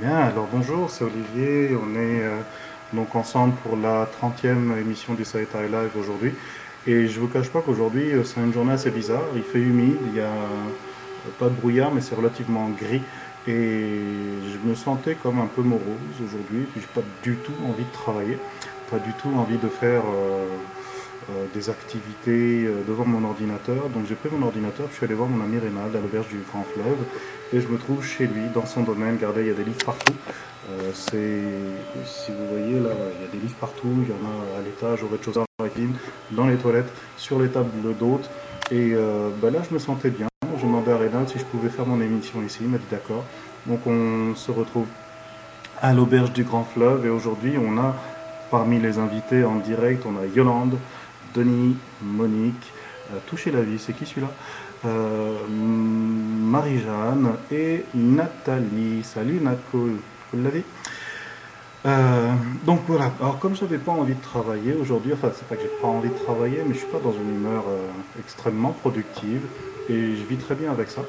Bien, alors bonjour, c'est Olivier. On est euh, donc ensemble pour la 30e émission du Site Live aujourd'hui. Et je vous cache pas qu'aujourd'hui, euh, c'est une journée assez bizarre. Il fait humide, il y a euh, pas de brouillard, mais c'est relativement gris. Et je me sentais comme un peu morose aujourd'hui. Puis j'ai pas du tout envie de travailler, pas du tout envie de faire des activités euh, devant mon ordinateur. Donc j'ai pris mon ordinateur, je suis allé voir mon ami Reynald à l'auberge du Grand Fleuve et je me trouve chez lui, dans son domaine. Regardez, il y a des livres partout. Euh, c'est, si vous voyez là, il y a des livres partout. Il y en a à l'étage, au rez-de-chaussée, dans les toilettes, sur les tables d'hôtes. Et euh, bah là, je me sentais bien. J'ai demandé à Reynald si je pouvais faire mon émission ici. Il m'a dit d'accord. Donc on se retrouve à l'auberge du Grand Fleuve et aujourd'hui on a parmi les invités en direct, on a Yolande, Denis, Monique, euh, Toucher la vie, c'est qui celui-là Euh, Marie-Jeanne et Nathalie. Salut Natco, vous l'avez Euh, donc voilà, alors comme j'avais pas envie de travailler aujourd'hui, enfin c'est pas que j'ai pas envie de travailler, mais je suis pas dans une humeur extrêmement productive et je vis très bien avec ça.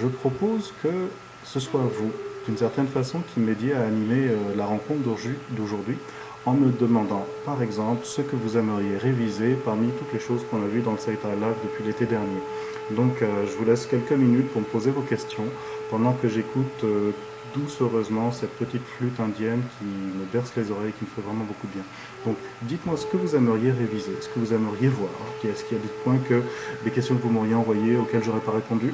Je propose que ce soit vous, d'une certaine façon, qui m'aidiez à animer la rencontre d'aujourd'hui en me demandant, par exemple, ce que vous aimeriez réviser parmi toutes les choses qu'on a vues dans le Site Live depuis l'été dernier. Donc, euh, je vous laisse quelques minutes pour me poser vos questions pendant que j'écoute euh, doucereusement cette petite flûte indienne qui me berce les oreilles et qui me fait vraiment beaucoup de bien. Donc, dites-moi ce que vous aimeriez réviser, ce que vous aimeriez voir. Est-ce qu'il y a des points que, des questions que vous m'auriez envoyées auxquelles j'aurais pas répondu?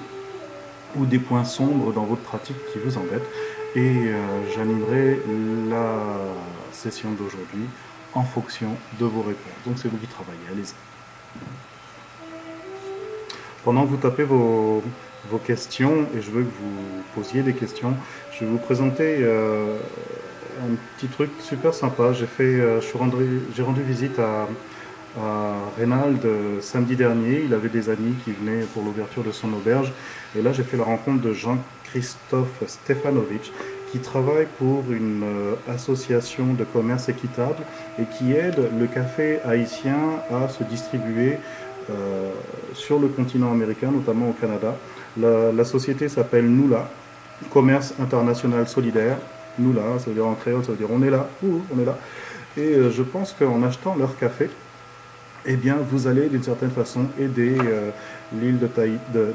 Ou des points sombres dans votre pratique qui vous embêtent? Et euh, j'animerai la session d'aujourd'hui en fonction de vos réponses. Donc c'est vous qui travaillez, allez-y. Pendant que vous tapez vos, vos questions, et je veux que vous posiez des questions, je vais vous présenter euh, un petit truc super sympa. J'ai fait, euh, je rendu, j'ai rendu visite à, à Reynald euh, samedi dernier. Il avait des amis qui venaient pour l'ouverture de son auberge. Et là, j'ai fait la rencontre de Jean-Christophe Stefanovic, qui travaille pour une euh, association de commerce équitable et qui aide le café haïtien à se distribuer euh, sur le continent américain, notamment au Canada. La, société s'appelle Nula, Commerce International Solidaire. Nula, ça veut dire en créole, ça veut dire on est là, on est là. Et euh, je pense qu'en achetant leur café, eh bien, vous allez d'une certaine façon aider l'île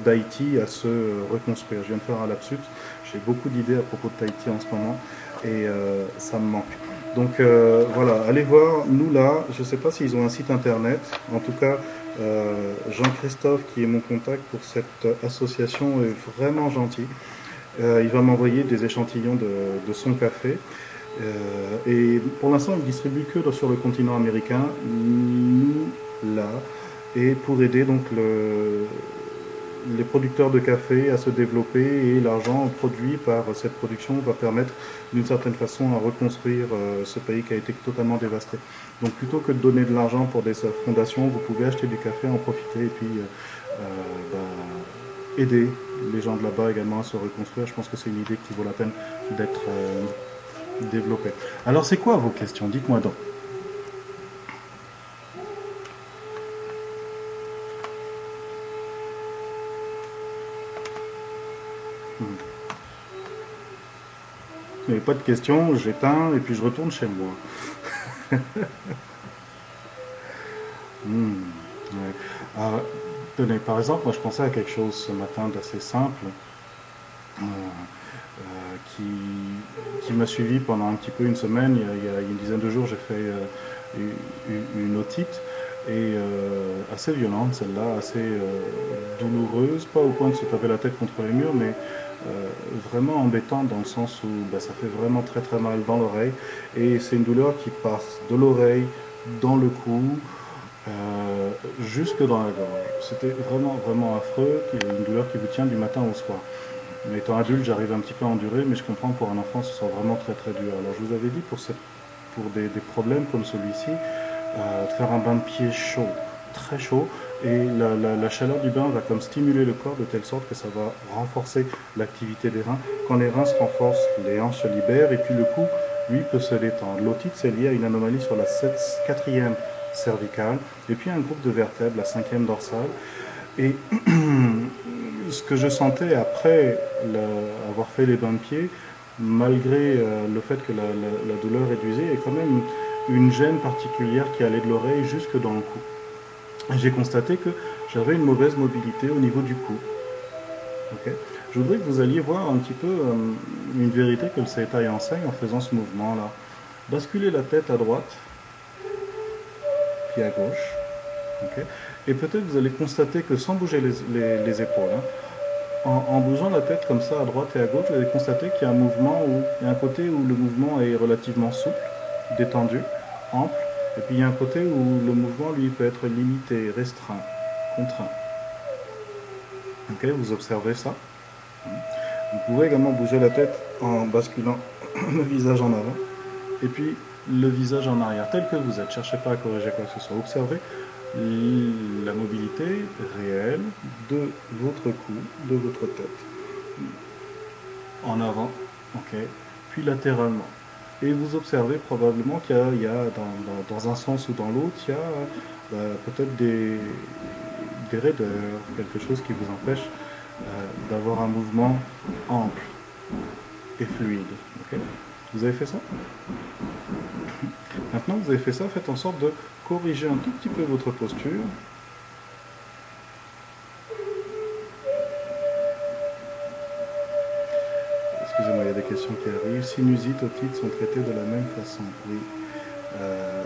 d'Haïti à se reconstruire. Je viens de faire un lapsus. J'ai beaucoup d'idées à propos de Tahiti en ce moment et euh, ça me manque. Donc euh, voilà, allez voir nous là. Je ne sais pas s'ils ont un site internet. En tout cas, euh, Jean-Christophe, qui est mon contact pour cette association, est vraiment gentil. Il va m'envoyer des échantillons de, de son café. Et pour l'instant, il distribue que sur le continent américain, nous là, et pour aider donc le, les producteurs de café à se développer et l'argent produit par cette production va permettre d'une certaine façon à reconstruire euh, ce pays qui a été totalement dévasté. Donc plutôt que de donner de l'argent pour des fondations, vous pouvez acheter du café, en profiter et puis euh, euh, bah, aider les gens de là-bas également à se reconstruire. Je pense que c'est une idée qui vaut la peine d'être développée. Alors c'est quoi vos questions? Dites-moi donc. Mais pas de questions, j'éteins et puis je retourne chez moi. Hmm. Ah, tenez, par exemple, moi je pensais à quelque chose ce matin d'assez simple euh, euh, qui, qui m'a suivi pendant un petit peu une semaine. Il y a, il y a une dizaine de jours, j'ai fait euh, une, une otite et euh, assez violente celle-là, assez euh, douloureuse, pas au point de se taper la tête contre les murs, mais euh, vraiment embêtante dans le sens où bah, ça fait vraiment très très mal dans l'oreille et c'est une douleur qui passe de l'oreille dans le cou jusque dans la gorge. C'était vraiment vraiment affreux, une douleur qui vous tient du matin au soir. Mais étant adulte, j'arrive un petit peu à endurer, mais je comprends que pour un enfant, ce soit vraiment très très dur. Alors je vous avais dit pour, des, problèmes comme celui-ci, faire un bain de pied chaud, très chaud, et la, la, la, chaleur du bain va comme stimuler le corps de telle sorte que ça va renforcer l'activité des reins. Quand les reins se renforcent, les hanches se libèrent, et puis le cou, lui, peut se détendre. L'otite, c'est lié à une anomalie sur la 7, quatrième cervicale, et puis un groupe de vertèbres, la cinquième dorsale. Et ce que je sentais après avoir fait les bains de pied, malgré euh, le fait que la, douleur réduisait, a quand même une gêne particulière qui allait de l'oreille jusque dans le cou. J'ai constaté que j'avais une mauvaise mobilité au niveau du cou. Je voudrais que vous alliez voir un petit peu euh, une vérité que le Seitai enseigne en faisant ce mouvement-là. Basculer la tête à droite, puis à gauche. Et peut-être vous allez constater que sans bouger les, épaules, hein, en, bougeant la tête comme ça à droite et à gauche, vous allez constater qu'il y a un mouvement où il y a un côté où le mouvement est relativement souple, détendu, ample, et puis il y a un côté où le mouvement lui peut être limité, restreint, contraint. Ok, vous observez ça. Vous pouvez également bouger la tête en basculant le visage en avant et puis le visage en arrière, tel que vous êtes. Cherchez pas à corriger quoi que ce soit. Observez la mobilité réelle de votre cou, de votre tête. En avant, ok, puis latéralement. Et vous observez probablement qu'il y a, dans, un sens ou dans l'autre, il y a bah, peut-être des, raideurs, quelque chose qui vous empêche euh, d'avoir un mouvement ample et fluide. vous avez fait ça? Maintenant vous avez fait ça, faites en sorte de corriger un tout petit peu votre posture. Questions qui arrivent. Sinusite, otite sont traités de la même façon. Oui. Euh,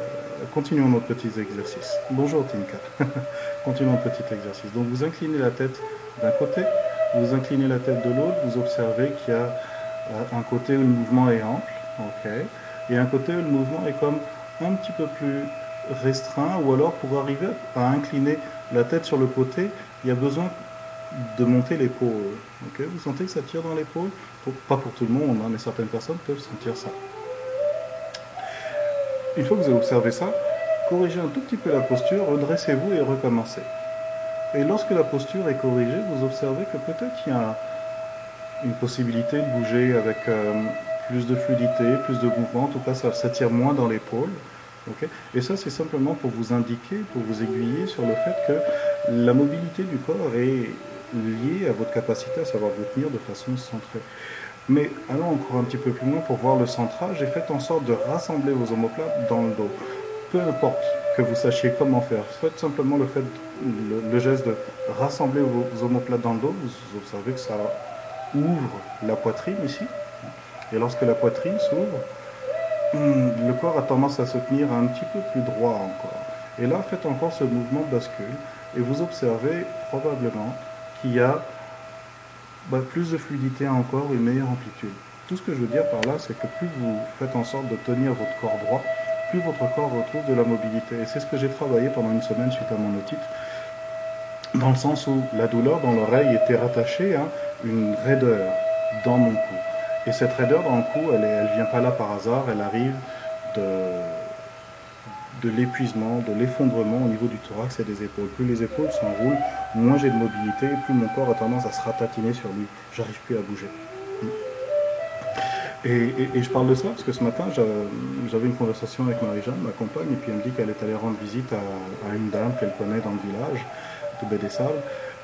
continuons notre petit exercice. Bonjour Tinka. continuons notre petit exercice. Donc vous inclinez la tête d'un côté, vous inclinez la tête de l'autre, vous observez qu'il y a euh, un côté où le mouvement est ample, et un côté où le mouvement est comme un petit peu plus restreint, ou alors pour arriver à incliner la tête sur le côté, il y a besoin de monter l'épaule. vous sentez que ça tire dans l'épaule Pas pour tout le monde, hein, mais certaines personnes peuvent sentir ça. Une fois que vous avez observé ça, corrigez un tout petit peu la posture, redressez-vous et recommencez. Et lorsque la posture est corrigée, vous observez que peut-être il y a une possibilité de bouger avec euh, plus de fluidité, plus de mouvement, en tout cas ça, ça tire moins dans l'épaule. et ça c'est simplement pour vous indiquer, pour vous aiguiller sur le fait que la mobilité du corps est liée à votre capacité à savoir vous tenir de façon centrée. Mais allons encore un petit peu plus loin pour voir le centrage et faites en sorte de rassembler vos omoplates dans le dos. Peu importe que vous sachiez comment faire, faites simplement le geste de rassembler vos, omoplates dans le dos, vous observez que ça ouvre la poitrine ici. Et lorsque la poitrine s'ouvre, hmm, le corps a tendance à se tenir un petit peu plus droit encore. Et là, faites encore ce mouvement de bascule et vous observez probablement qu'il y a bah, plus de fluidité encore, une meilleure amplitude. Tout ce que je veux dire par là, c'est que plus vous faites en sorte de tenir votre corps droit, plus votre corps retrouve de la mobilité. Et c'est ce que j'ai travaillé pendant une semaine suite à mon otite dans le sens où la douleur dans l'oreille était rattachée à une raideur dans mon cou. Et cette raideur dans le cou, elle ne vient pas là par hasard, elle arrive de, de l'épuisement, de l'effondrement au niveau du thorax et des épaules. Plus les épaules s'enroulent, moins j'ai de mobilité, plus mon corps a tendance à se ratatiner sur lui. J'arrive plus à bouger. Et, je parle de ça parce que ce matin, j'avais une conversation avec Marie-Jeanne, ma compagne, et puis elle me dit qu'elle est allée rendre visite à, une dame qu'elle connaît dans le village de Salles.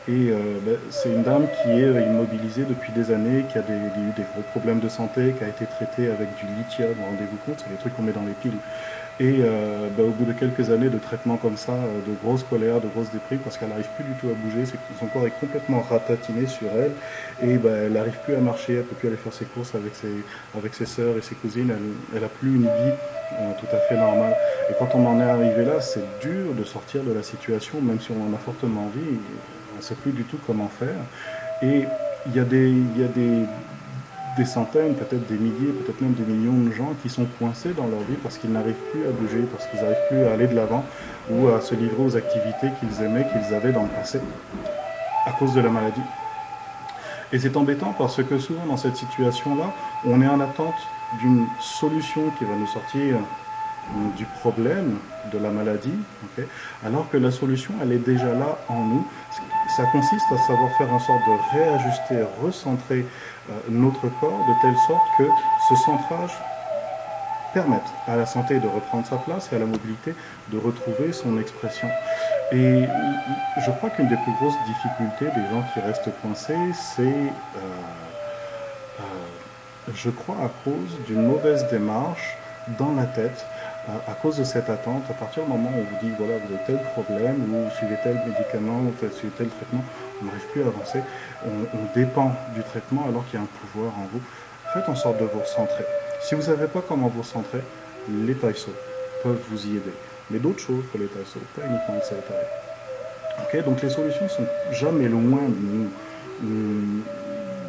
Et euh, ben, c'est une dame qui est immobilisée depuis des années, qui a eu des gros problèmes de santé, qui a été traitée avec du lithium, rendez-vous compte, c'est les trucs qu'on met dans les piles. Et euh, ben, au bout de quelques années de traitement comme ça, euh, de grosses colères, de grosses déprimes, parce qu'elle n'arrive plus du tout à bouger, son corps est complètement ratatiné sur elle, et ben, elle n'arrive plus à marcher, elle ne peut plus aller faire ses courses avec ses, avec ses sœurs et ses cousines, elle n'a plus une vie tout à fait normale. Et quand on en est arrivé là, c'est dur de sortir de la situation, même si on en a fortement envie, on ne sait plus du tout comment faire. Et il y a des, il y a des des centaines, peut-être des milliers, peut-être même des millions de gens qui sont coincés dans leur vie parce qu'ils n'arrivent plus à bouger, parce qu'ils n'arrivent plus à aller de l'avant ou à se livrer aux activités qu'ils aimaient, qu'ils avaient dans le passé à cause de la maladie. Et c'est embêtant parce que souvent dans cette situation-là, on est en attente d'une solution qui va nous sortir du problème de la maladie, alors que la solution, elle est déjà là en nous. Ça consiste à savoir faire en sorte de réajuster, recentrer euh, notre corps de telle sorte que ce centrage permette à la santé de reprendre sa place et à la mobilité de retrouver son expression. Et je crois qu'une des plus grosses difficultés des gens qui restent coincés, c'est euh, euh, je crois à cause d'une mauvaise démarche dans la tête, à, cause de cette attente, à partir du moment où on vous dit, voilà, vous avez tel problème, ou suivez tel médicament, ou suivez tel traitement, on n'arrive plus à avancer, on, dépend du traitement alors qu'il y a un pouvoir en vous. Faites en sorte de vous recentrer. Si vous ne savez pas comment vous recentrer, les taïsos peuvent vous y aider. Mais d'autres choses pour les taïsos, pas uniquement le Saïtaï. Ok, donc les solutions sont jamais loin de nous. Hum,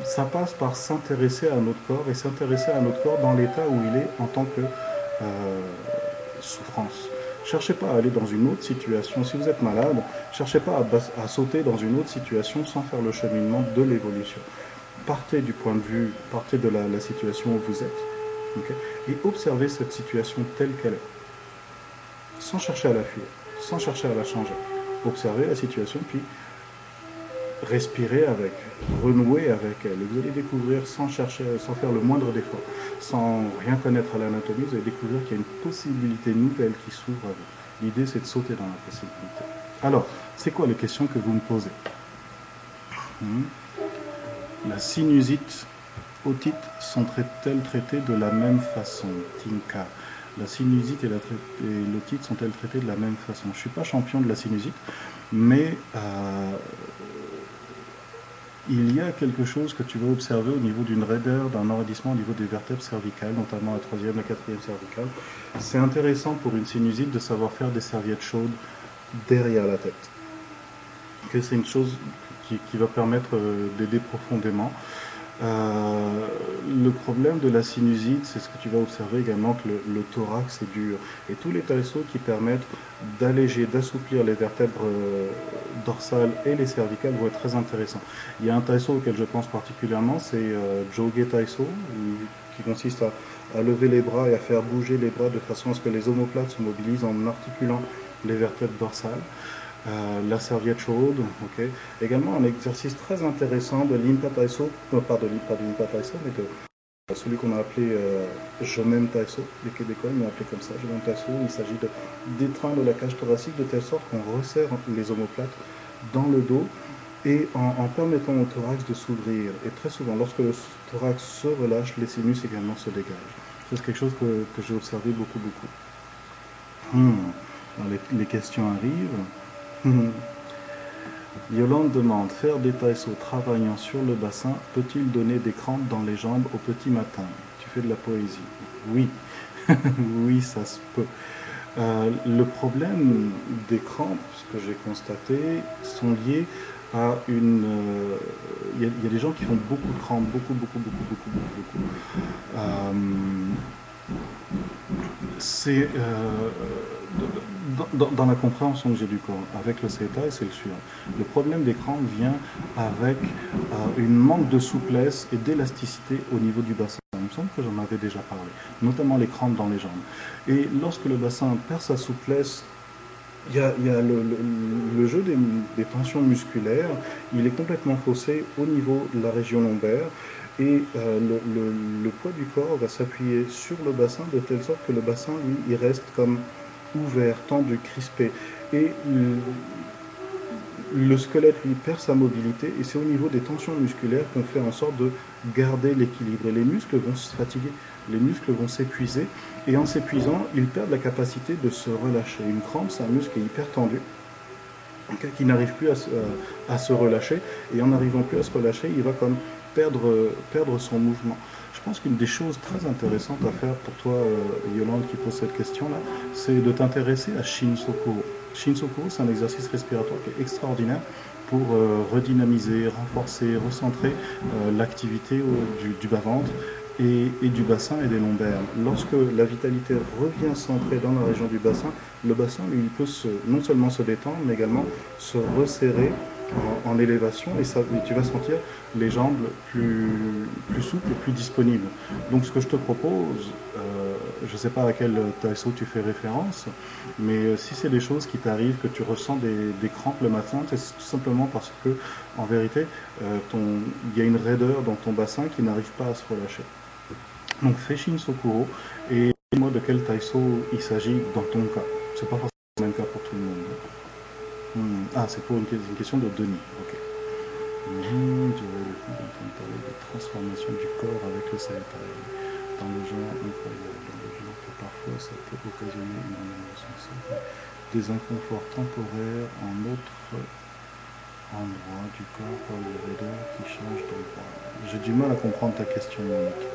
ça passe par s'intéresser à notre corps et s'intéresser à notre corps dans l'état où il est en tant que euh, souffrance. Cherchez pas à aller dans une autre situation. Si vous êtes malade, cherchez pas à, sauter dans une autre situation sans faire le cheminement de l'évolution. Partez du point de vue, partez de la, situation où vous êtes, et observez cette situation telle qu'elle est, sans chercher à la fuir, sans chercher à la changer. Observez la situation, puis respirer avec, renouer avec elle. Et vous allez découvrir sans chercher, sans faire le moindre effort, sans rien connaître à l'anatomie, vous allez découvrir qu'il y a une possibilité nouvelle qui s'ouvre à vous. L'idée, c'est de sauter dans la possibilité. Alors, c'est quoi les questions que vous me posez? Hmm? La sinusite, otite sont-elles traitées de la même façon? Tinka. La sinusite et l'otite sont-elles traitées de la même façon? Je ne suis pas champion de la sinusite, mais euh, il y a quelque chose que tu vas observer au niveau d'une raideur, d'un enraidissement au niveau des vertèbres cervicales, notamment la troisième, la quatrième cervicale. C'est intéressant pour une sinusite de savoir faire des serviettes chaudes derrière la tête. c'est une chose qui, va permettre euh, d'aider profondément. Euh, le problème de la sinusite, c'est ce que tu vas observer également, que le, thorax est dur. Et tous les taïsos qui permettent d'alléger, d'assouplir les vertèbres euh, dorsales et les cervicales vont être très intéressants. Il y a un taïso auquel je pense particulièrement, c'est euh, Joge qui consiste à, lever les bras et à faire bouger les bras de façon à ce que les omoplates se mobilisent en articulant les vertèbres dorsales. Euh, la serviette chaude, ok. Également un exercice très intéressant de l'Impa Taiso, non pas de l'Impa Taiso, mais de celui qu'on a appelé euh, Je m'aime Taiso, les Québécois l'ont appelé comme ça, Je m'aime Taiso, il s'agit d'étreindre la cage thoracique de telle sorte qu'on resserre les omoplates dans le dos et en, permettant au thorax de s'ouvrir. Et très souvent, lorsque le thorax se relâche, les sinus également se dégagent. C'est quelque chose que, j'ai observé beaucoup, beaucoup. Hmm. les, questions arrivent. Yolande demande Faire des taïsos travaillant sur le bassin peut-il donner des crampes dans les jambes au petit matin? Tu fais de la poésie. Oui, oui, ça se peut. Euh, le problème des crampes, ce que j'ai constaté, sont liés à une. Euh, il y, a des gens qui font beaucoup de crampes, beaucoup, beaucoup, beaucoup, beaucoup, beaucoup, beaucoup. Euh, c'est dans, la compréhension que j'ai du corps avec le CETA, c'est le suivant. Le problème des crampes vient avec une manque de souplesse et d'élasticité au niveau du bassin. Me semble que j'en avais déjà parlé, notamment les crampes dans les jambes. Et lorsque le bassin perd sa souplesse, il y a, le, jeu des, tensions musculaires, il est complètement faussé au niveau de la région lombaire et euh, le, poids du corps va s'appuyer sur le bassin de telle sorte que le bassin, lui, il reste comme ouvert, tendu, crispé. Et le, squelette lui perd sa mobilité et c'est au niveau des tensions musculaires qu'on fait en sorte de garder l'équilibre. Et les muscles vont se fatiguer, les muscles vont s'épuiser et en s'épuisant, ils perdent la capacité de se relâcher. Une crampe, c'est un muscle hyper tendu qui n'arrive plus à se, relâcher et en n'arrivant plus à se relâcher, il va comme perdre, perdre son mouvement. Je pense qu'une des choses très intéressantes à faire pour toi, euh, Yolande, qui pose cette question-là, c'est de t'intéresser à Shinsokuro. Shinsokuro, c'est un exercice respiratoire qui est extraordinaire pour euh, redynamiser, renforcer, recentrer euh, l'activité du, bas-ventre et, du bassin et des lombaires. Lorsque la vitalité revient centrée dans la région du bassin, le bassin, lui, peut non seulement se détendre, mais également se resserrer en, élévation et, tu vas sentir les jambes plus, plus souples, plus disponibles. Donc ce que je te propose, euh, je ne sais pas à quel taïso tu fais référence, mais si c'est des choses qui t'arrivent, que tu ressens des, crampes le matin, c'est tout simplement parce que, en vérité, euh, il y a une raideur dans ton bassin qui n'arrive pas à se relâcher. Donc fais Shin Sokuro et dis-moi de quel taïso il s'agit dans ton cas. C'est pas forcément le même cas pour tout le monde. Hmm. Ah, c'est pour une, question de Denis. Ok. Coup d'entendre parler de transformation du corps avec le Saetai. Dans le genre incroyable, dans le genre que parfois ça peut occasionner des inconforts temporaires en autre endroit du corps par les raideurs qui changent d'endroit. J'ai du mal à comprendre ta question, Monique.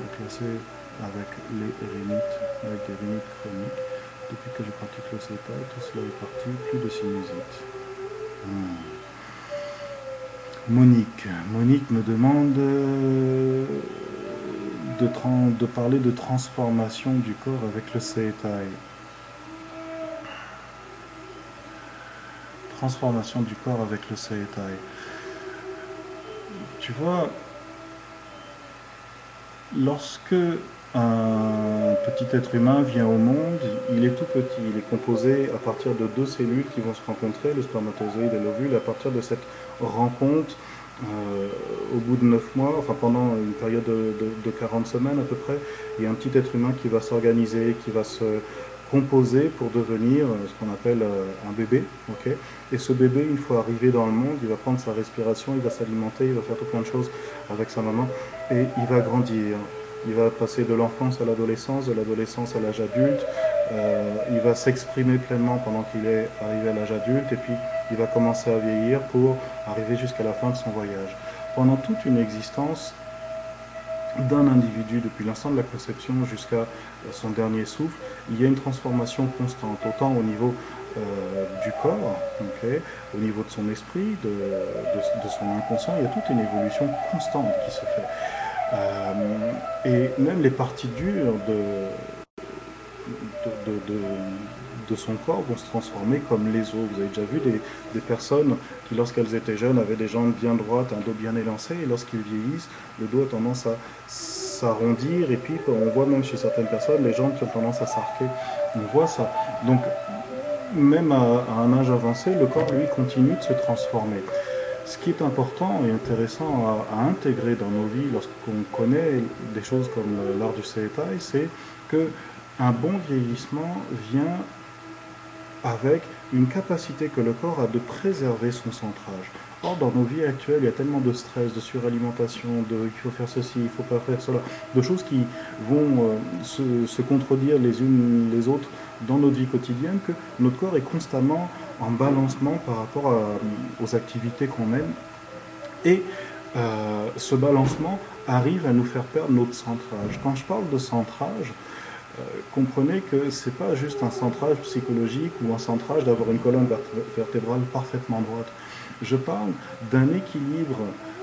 Donc là, c'est avec les rhinites, avec des rhinites chroniques. Depuis que je pratique le CETA, tout cela est parti, plus de sinusite. Hmm. Monique. Monique me demande euh, de, parler de transformation du corps avec le Seetai. Transformation du corps avec le Seetai. Tu vois, lorsque un petit être humain vient au monde, il est tout petit, il est composé à partir de deux cellules qui vont se rencontrer, le spermatozoïde et l'ovule. À partir de cette rencontre, au bout de 9 mois, enfin pendant une période de, de, de 40 semaines à peu près, il y a un petit être humain qui va s'organiser, qui va se composer pour devenir euh, ce qu'on appelle euh, un bébé. et ce bébé, une fois arrivé dans le monde, il va prendre sa respiration, il va s'alimenter, il va faire tout plein de choses avec sa maman et il va grandir. Il va passer de l'enfance à l'adolescence, de l'adolescence à l'âge adulte. Euh, il va s'exprimer pleinement pendant qu'il est arrivé à l'âge adulte et puis il va commencer à vieillir pour arriver jusqu'à la fin de son voyage. Pendant toute une existence d'un individu, depuis l'instant de la conception jusqu'à son dernier souffle, il y a une transformation constante, autant au niveau euh, du corps, au niveau de son esprit, de, son inconscient, il y a toute une évolution constante qui se fait. Euh, et même les parties dures de, de, de, son corps vont se transformer comme les os. Vous avez déjà vu des, des personnes qui, lorsqu'elles étaient jeunes, avaient des jambes bien droites, un dos bien élancé, et lorsqu'ils vieillissent, le dos a tendance à s'arrondir, et puis on voit même chez certaines personnes les jambes qui ont tendance à s'arquer. On voit ça. Donc, même à, un âge avancé, le corps, lui, continue de se transformer. Ce qui est important et intéressant à, intégrer dans nos vies lorsqu'on connaît des choses comme l'art du Seetai, c'est que un bon vieillissement vient avec une capacité que le corps a de préserver son centrage. Or, dans nos vies actuelles, il y a tellement de stress, de suralimentation, de il faut faire ceci, il faut pas faire cela, de choses qui vont euh, se, contredire les unes les autres dans notre vie quotidienne que notre corps est constamment en balancement par rapport à, aux activités qu'on mène. Et euh, ce balancement arrive à nous faire perdre notre centrage. Quand je parle de centrage, euh, comprenez que c'est pas juste un centrage psychologique ou un centrage d'avoir une colonne vertébrale parfaitement droite. Je parle d'un équilibre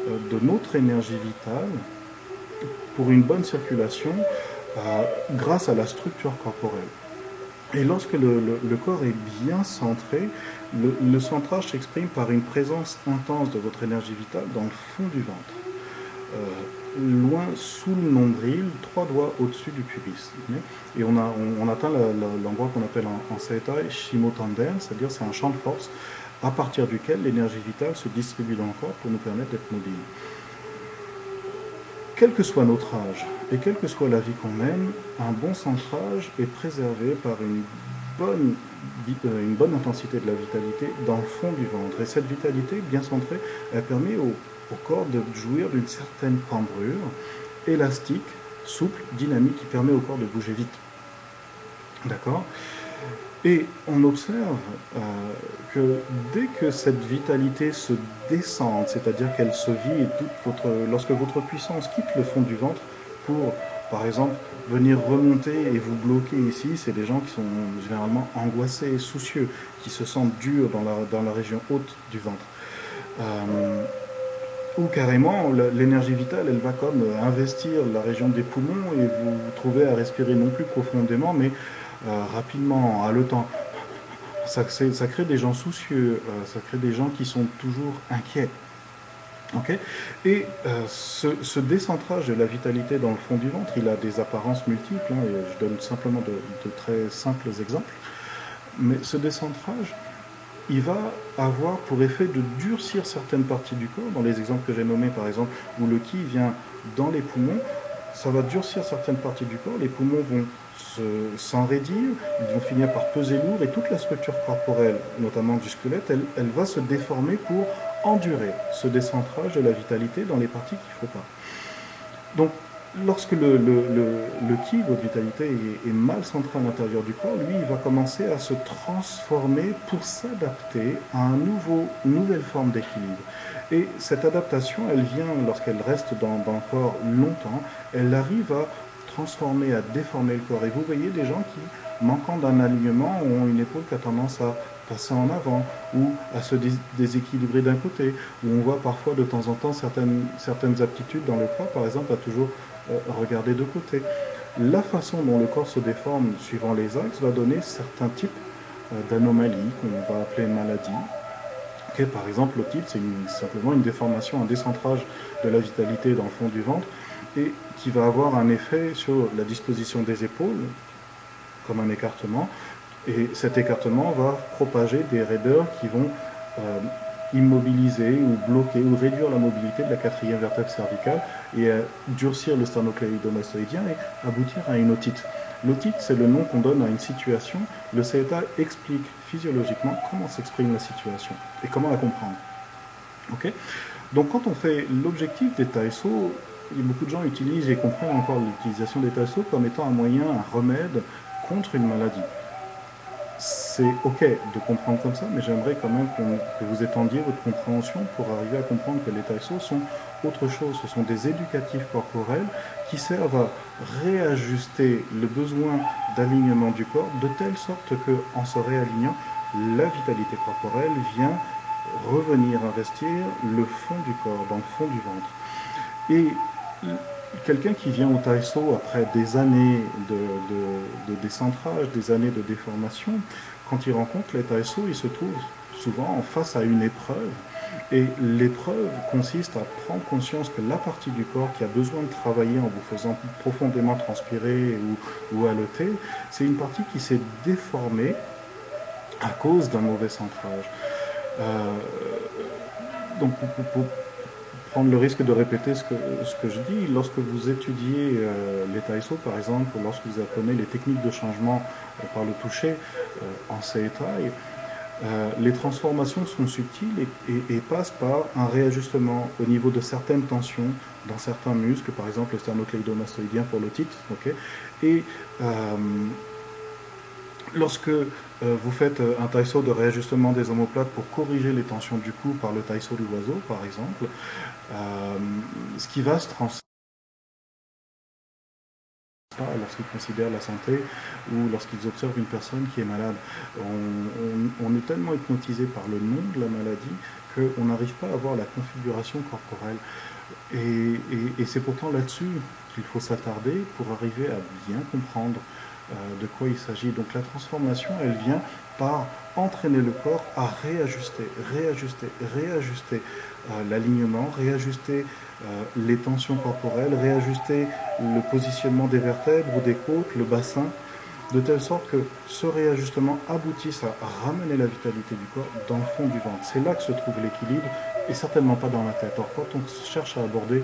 euh, de notre énergie vitale pour une bonne circulation euh, grâce à la structure corporelle. Et lorsque le, corps est bien centré, le, centrage s'exprime par une présence intense de votre énergie vitale dans le fond du ventre. Euh, loin sous le nombril, trois doigts au-dessus du pubis. Et on, atteint l'endroit qu'on appelle en, en Shimotanden, c'est-à-dire c'est un champ de force à partir duquel l'énergie vitale se distribue dans le corps pour nous permettre d'être mobiles. Quel que soit notre âge et quelle que soit la vie qu'on mène, un bon centrage est préservé par une bonne, une bonne intensité de la vitalité dans le fond du ventre. Et cette vitalité bien centrée, elle permet au, au corps de jouir d'une certaine cambrure élastique, souple, dynamique, qui permet au corps de bouger vite. D'accord? Et on observe euh, que dès que cette vitalité se descend, c'est-à-dire qu'elle se votre, lorsque votre puissance quitte le fond du ventre pour, par exemple, venir remonter et vous bloquer ici, c'est des gens qui sont généralement angoissés, soucieux, qui se sentent durs dans la, dans la région haute du ventre. Euh, ou carrément l'énergie vitale, elle va comme investir la région des poumons et vous trouvez à respirer non plus profondément, mais euh, rapidement, en haletant. Ça, ça, crée des gens soucieux, euh, ça crée des gens qui sont toujours inquiets. Okay et euh, ce, ce, décentrage de la vitalité dans le fond du ventre, il a des apparences multiples, hein, et je donne simplement de très simples exemples, mais ce décentrage, il va avoir pour effet de durcir certaines parties du corps. Dans les exemples que j'ai nommés, par exemple, où le ki vient dans les poumons, ça va durcir certaines parties du corps. Les poumons vont s'enraidir, ils vont finir par peser lourd et toute la structure corporelle, notamment du squelette, elle, elle va se déformer pour endurer ce décentrage de la vitalité dans les parties qu'il ne faut pas. Donc, lorsque le, le, ki, votre vitalité, est, mal centré à l'intérieur du corps, lui, il va commencer à se transformer pour s'adapter à un nouveau, nouvelle forme d'équilibre. Et cette adaptation, elle vient, lorsqu'elle reste dans, dans, le corps longtemps, elle arrive à transformer, à déformer le corps. Et vous voyez des gens qui, manquant d'un alignement, ont une épaule qui a tendance à passer en avant ou à se déséquilibrer d'un côté, où on voit parfois de temps en temps certaines, certaines aptitudes dans le corps, par exemple, à toujours regarder de côté. La façon dont le corps se déforme suivant les axes va donner certains types euh, d'anomalies qu'on va appeler maladies. par exemple, l'otite, c'est simplement une déformation, un décentrage de la vitalité dans le fond du ventre et qui va avoir un effet sur la disposition des épaules, comme un écartement, et cet écartement va propager des raideurs qui vont euh, immobiliser ou bloquer ou réduire la mobilité de la quatrième vertèbre cervicale et durcir le sternocléidomastoïdien et aboutir à une otite. L'otite, c'est le nom qu'on donne à une situation. Le CETA explique physiologiquement comment s'exprime la situation et comment la comprendre. Donc quand on fait l'objectif des TAESO, beaucoup de gens utilisent et comprennent encore l'utilisation des TAESO comme étant un moyen, un remède contre une maladie c'est ok de comprendre comme ça, mais j'aimerais quand même que vous étendiez votre compréhension pour arriver à comprendre que les taïsos sont autre chose. Ce sont des éducatifs corporels qui servent à réajuster le besoin d'alignement du corps de telle sorte que, en se réalignant, la vitalité corporelle vient revenir investir le fond du corps, dans le fond du ventre. Quelqu'un qui vient au Taïso après des années de, décentrage, des années de déformation, quand il rencontre les Taïso, il se trouve souvent en face à une épreuve. Et l'épreuve consiste à prendre conscience que la partie du corps qui a besoin de travailler en vous faisant profondément transpirer ou, ou haleter, c'est une partie qui s'est déformée à cause d'un mauvais centrage. Euh, prendre le risque de répéter ce que, ce que je dis. Lorsque vous étudiez euh, les Taiso, par exemple, lorsque vous apprenez les techniques de changement euh, par le toucher euh, en Seitai, les transformations sont subtiles et, passent par un réajustement au niveau de certaines tensions dans certains muscles, par exemple le sternocleidomastoïdien pour l'otite. ok et lorsque vous faites un taïso de réajustement des omoplates pour corriger les tensions du cou par le taïso du oiseau, par exemple, euh, ce qui va se transformer lorsqu'ils considèrent la santé ou lorsqu'ils observent une personne qui est malade. On, est tellement hypnotisé par le nom de la maladie qu'on n'arrive pas à voir la configuration corporelle. Et, c'est pourtant là-dessus qu'il faut s'attarder pour arriver à bien comprendre euh, de quoi il s'agit. Donc la transformation, elle vient par entraîner le corps à réajuster, réajuster, réajuster euh, l'alignement, réajuster euh, les tensions corporelles, réajuster le positionnement des vertèbres ou des côtes, le bassin, de telle sorte que ce réajustement aboutisse à ramener la vitalité du corps dans le fond du ventre. C'est là que se trouve l'équilibre et certainement pas dans la tête. Or, quand on cherche à aborder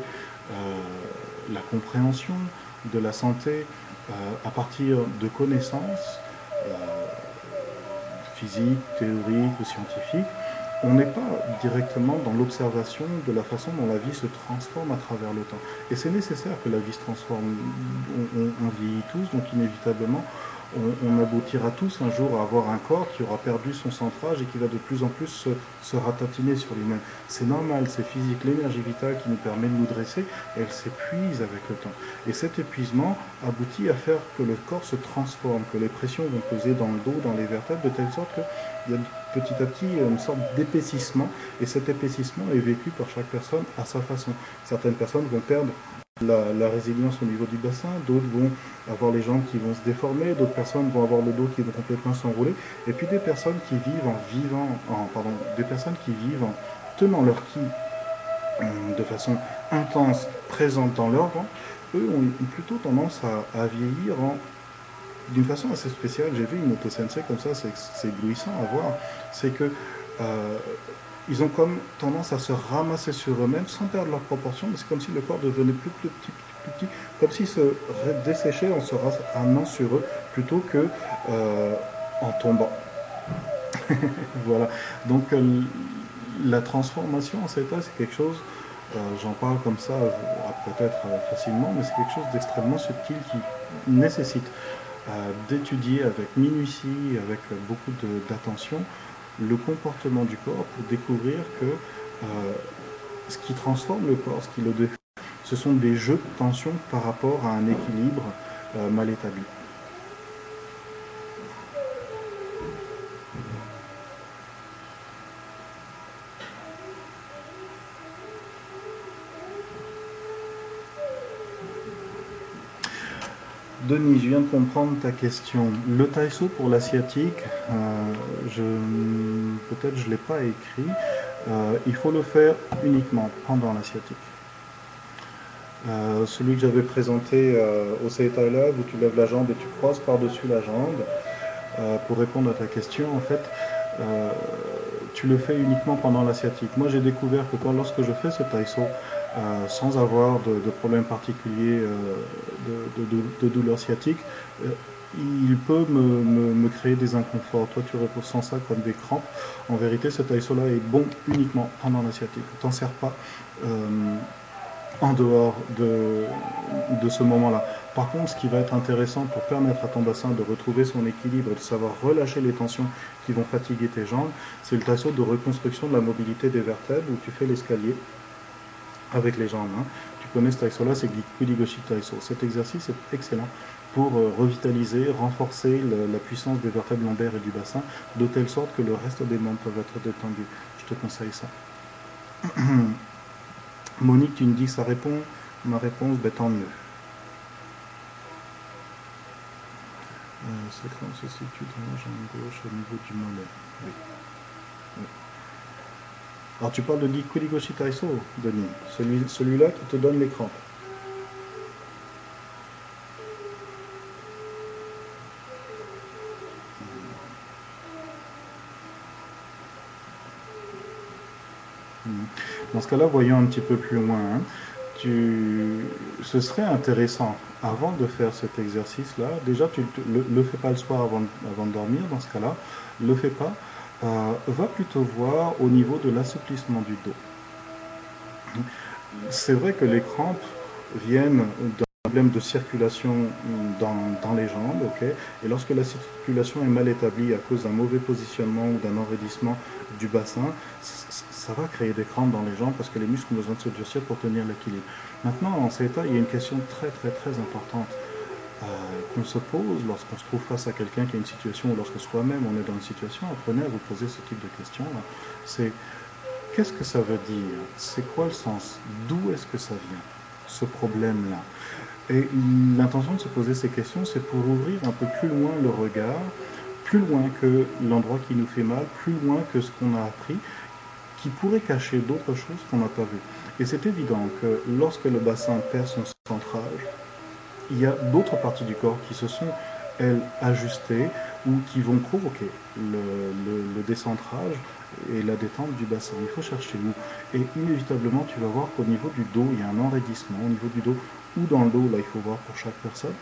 euh, la compréhension de la santé à partir de connaissances physiques, théoriques ou scientifiques, on n'est pas directement dans l'observation de la façon dont la vie se transforme à travers le temps. Et c'est nécessaire que la vie se transforme. On, vieillit tous, donc inévitablement, on, aboutira tous un jour à avoir un corps qui aura perdu son centrage et qui va de plus en plus se, se ratatiner sur lui-même. C'est normal, c'est physique. L'énergie vitale qui nous permet de nous dresser, elle s'épuise avec le temps. Et cet épuisement aboutit à faire que le corps se transforme, que les pressions vont peser dans le dos, dans les vertèbres, de telle sorte qu'il y a petit à petit une sorte d'épaississement. Et cet épaississement est vécu par chaque personne à sa façon. Certaines personnes vont perdre la, résilience au niveau du bassin, d'autres vont avoir les jambes qui vont se déformer, d'autres personnes vont avoir le dos qui va complètement s'enrouler, et puis des personnes qui vivent en vivant, en, pardon, des personnes qui vivent en tenant leur ki euh, de façon intense, présente dans leur ventre, eux ont plutôt tendance à, vieillir d'une façon assez spéciale. J'ai vu une auto-sensei comme ça, c'est éblouissant à voir. C'est que euh, ils ont comme tendance à se ramasser sur eux-mêmes sans perdre leur proportion, mais c'est comme si le corps devenait plus petit, plus petit, comme s'ils se desséchaient en se ramenant sur eux plutôt que euh, en tombant. voilà. Donc euh, la transformation en cet état, c'est quelque chose, j'en parle comme ça peut-être facilement, mais c'est quelque chose d'extrêmement subtil qui nécessite d'étudier avec minutie, avec beaucoup d'attention, le comportement du corps pour découvrir que ce qui transforme le corps, ce qui le défend, ce sont des jeux de tension par rapport à un équilibre mal établi. Denis, je viens de comprendre ta question. Le taïso pour l'asiatique, euh, peut-être je ne l'ai pas écrit, euh, il faut le faire uniquement pendant l'asiatique. Euh, celui que j'avais présenté au Seita où tu lèves la jambe et tu croises par-dessus la jambe, pour répondre à ta question, en fait, tu le fais uniquement pendant l'asiatique. Moi, j'ai découvert que quand, lorsque je fais ce taïso, euh, sans avoir de, de problème particulier euh, de, douleur sciatique, euh, il peut me, créer des inconforts. Toi, tu ressens ça comme des crampes. En vérité, ce taïso-là est bon uniquement pendant la sciatique. T'en sers pas en dehors de, ce moment-là. Par contre, ce qui va être intéressant pour permettre à ton bassin de retrouver son équilibre et de savoir relâcher les tensions qui vont fatiguer tes jambes, c'est le taïso de reconstruction de la mobilité des vertèbres où tu fais l'escalier avec les jambes. Tu connais ce taïso-là, c'est Kudigoshi Taiso. Cet exercice est excellent pour euh, revitaliser, renforcer la puissance des vertèbres lombaires et du bassin, de telle sorte que le reste des membres peuvent être détendus. Je te conseille ça. Monique, tu me dis que ça répond. Ma réponse, ben, tant mieux. Euh, quand se situe dans la jambe gauche au niveau du mollet? Oui. Alors tu parles de Kurigoshi Taiso, Denis, celui, celui-là qui te donne crampes. Hmm. Dans ce cas-là, voyons un petit peu plus loin. Hein. Tu... Ce serait intéressant, avant de faire cet exercice-là, déjà, tu ne le, fais pas le soir avant, avant de dormir, dans ce cas-là, le fais pas euh, va plutôt voir au niveau de l'assouplissement du dos. C'est vrai que les crampes viennent d'un problème de circulation dans, les jambes, ok et lorsque la circulation est mal établie à cause d'un mauvais positionnement ou d'un enraidissement du bassin, ça va créer des crampes dans les jambes parce que les muscles ont besoin de se durcir pour tenir l'équilibre. Maintenant, en cet état, il y a une question très très très importante. Euh, qu'on se pose lorsqu'on se trouve face à quelqu'un qui a une situation, ou lorsque soi-même on est dans une situation, apprenez à vous poser ce type de questions. C'est qu'est-ce que ça veut dire? C'est quoi le sens? D'où est-ce que ça vient, ce problème-là? Et l'intention de se poser ces questions, c'est pour ouvrir un peu plus loin le regard, plus loin que l'endroit qui nous fait mal, plus loin que ce qu'on a appris, qui pourrait cacher d'autres choses qu'on n'a pas vues. Et c'est évident que lorsque le bassin perd son centrage, il y a d'autres parties du corps qui se sont, elles, ajustées ou qui vont provoquer le, décentrage et la détente du bassin. Il faut chercher où. Et inévitablement, tu vas voir qu'au niveau du dos, il y a un enraidissement. Au niveau du dos ou dans le dos, là, il faut voir pour chaque personne.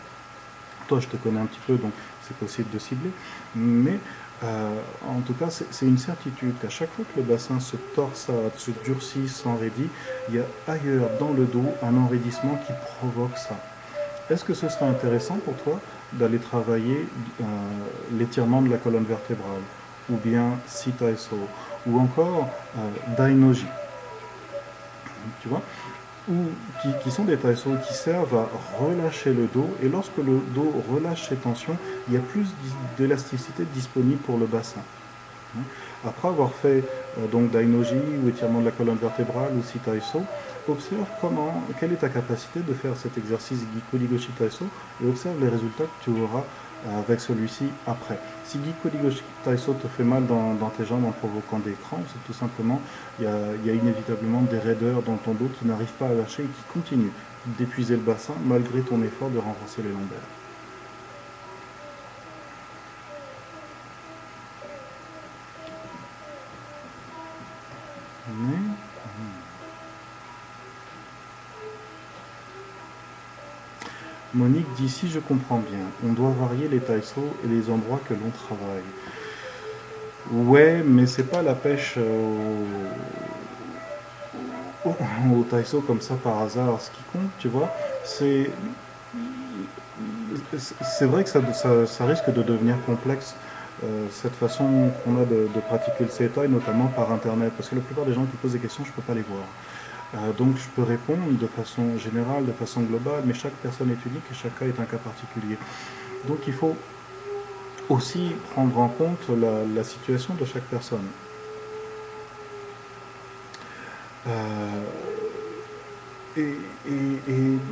Toi, je te connais un petit peu, donc c'est possible de cibler. Mais euh, en tout cas, c'est une certitude qu'à chaque fois que le bassin se torsade, se durcit, s'enraidit, il y a ailleurs dans le dos un enraidissement qui provoque ça. Est-ce que ce serait intéressant pour toi d'aller travailler euh, l'étirement de la colonne vertébrale, ou bien Sita ou encore euh, Dainoji Tu vois? Ou qui, sont des taïsos qui servent à relâcher le dos, et lorsque le dos relâche ses tensions, il y a plus d'élasticité disponible pour le bassin. Après avoir fait euh, donc Dainoji ou étirement de la colonne vertébrale ou Sita observe comment, quelle est ta capacité de faire cet exercice Gikko Taiso et observe les résultats que tu auras euh, avec celui-ci après. Si Gikko Taiso te fait mal dans, tes jambes en provoquant des crampes, c'est tout simplement, il y, a, inévitablement des raideurs dans ton dos qui n'arrivent pas à lâcher et qui continuent d'épuiser le bassin malgré ton effort de renforcer les lombaires. Monique dit si je comprends bien, on doit varier les taïsos et les endroits que l'on travaille. Ouais, mais c'est pas la pêche au, au, Taiso comme ça par hasard. Ce qui compte, tu vois, c'est c'est vrai que ça, risque de devenir complexe euh, cette façon qu'on a de, pratiquer le CETA, et notamment par Internet, parce que la plupart des gens qui posent des questions, je ne peux pas les voir. Euh, donc je peux répondre de façon générale, de façon globale, mais chaque personne est unique et chaque cas est un cas particulier. Donc il faut aussi prendre en compte la, situation de chaque personne. Euh, et,